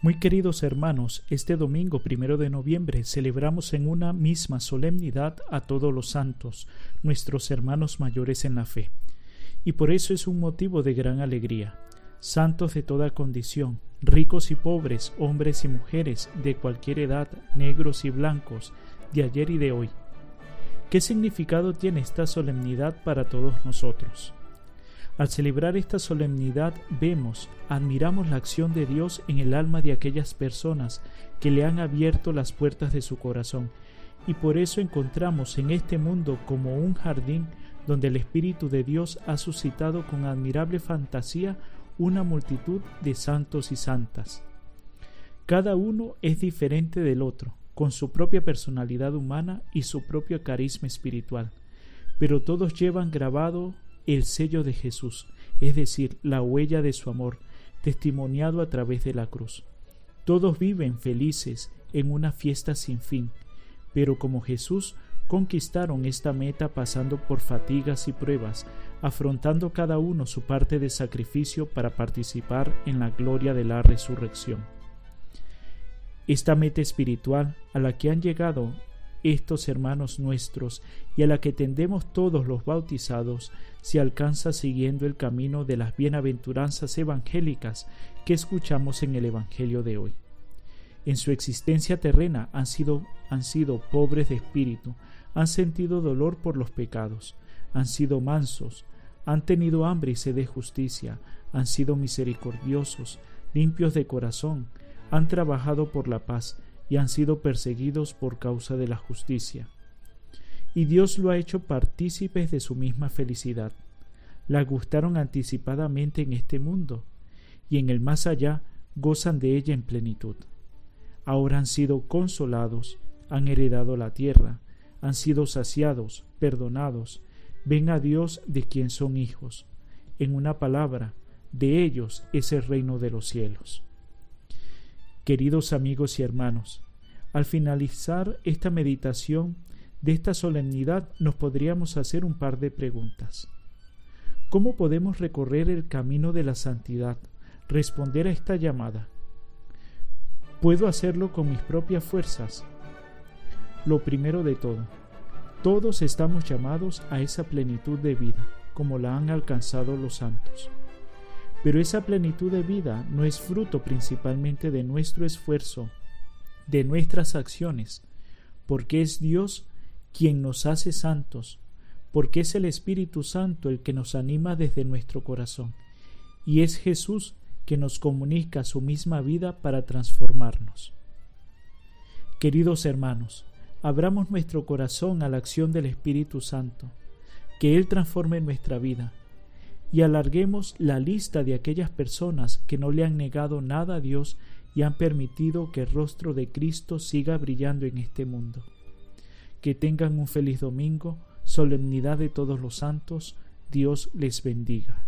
Muy queridos hermanos, este domingo primero de noviembre celebramos en una misma solemnidad a todos los santos, nuestros hermanos mayores en la fe. Y por eso es un motivo de gran alegría. Santos de toda condición, ricos y pobres, hombres y mujeres, de cualquier edad, negros y blancos, de ayer y de hoy. ¿Qué significado tiene esta solemnidad para todos nosotros? Al celebrar esta solemnidad vemos, admiramos la acción de Dios en el alma de aquellas personas que le han abierto las puertas de su corazón, y por eso encontramos en este mundo como un jardín donde el Espíritu de Dios ha suscitado con admirable fantasía una multitud de santos y santas. Cada uno es diferente del otro, con su propia personalidad humana y su propio carisma espiritual, pero todos llevan grabado el sello de Jesús, es decir, la huella de su amor, testimoniado a través de la cruz. Todos viven felices en una fiesta sin fin, pero como Jesús conquistaron esta meta pasando por fatigas y pruebas, afrontando cada uno su parte de sacrificio para participar en la gloria de la resurrección. Esta meta espiritual a la que han llegado estos hermanos nuestros y a la que tendemos todos los bautizados se alcanza siguiendo el camino de las bienaventuranzas evangélicas que escuchamos en el Evangelio de hoy. En su existencia terrena han sido, han sido pobres de espíritu, han sentido dolor por los pecados, han sido mansos, han tenido hambre y sed de justicia, han sido misericordiosos, limpios de corazón, han trabajado por la paz, y han sido perseguidos por causa de la justicia. Y Dios lo ha hecho partícipes de su misma felicidad. La gustaron anticipadamente en este mundo, y en el más allá gozan de ella en plenitud. Ahora han sido consolados, han heredado la tierra, han sido saciados, perdonados, ven a Dios de quien son hijos. En una palabra, de ellos es el reino de los cielos. Queridos amigos y hermanos, al finalizar esta meditación de esta solemnidad nos podríamos hacer un par de preguntas. ¿Cómo podemos recorrer el camino de la santidad, responder a esta llamada? ¿Puedo hacerlo con mis propias fuerzas? Lo primero de todo, todos estamos llamados a esa plenitud de vida, como la han alcanzado los santos. Pero esa plenitud de vida no es fruto principalmente de nuestro esfuerzo, de nuestras acciones, porque es Dios quien nos hace santos, porque es el Espíritu Santo el que nos anima desde nuestro corazón, y es Jesús que nos comunica su misma vida para transformarnos. Queridos hermanos, abramos nuestro corazón a la acción del Espíritu Santo, que Él transforme nuestra vida, y alarguemos la lista de aquellas personas que no le han negado nada a Dios y han permitido que el rostro de Cristo siga brillando en este mundo. Que tengan un feliz domingo, solemnidad de todos los santos, Dios les bendiga.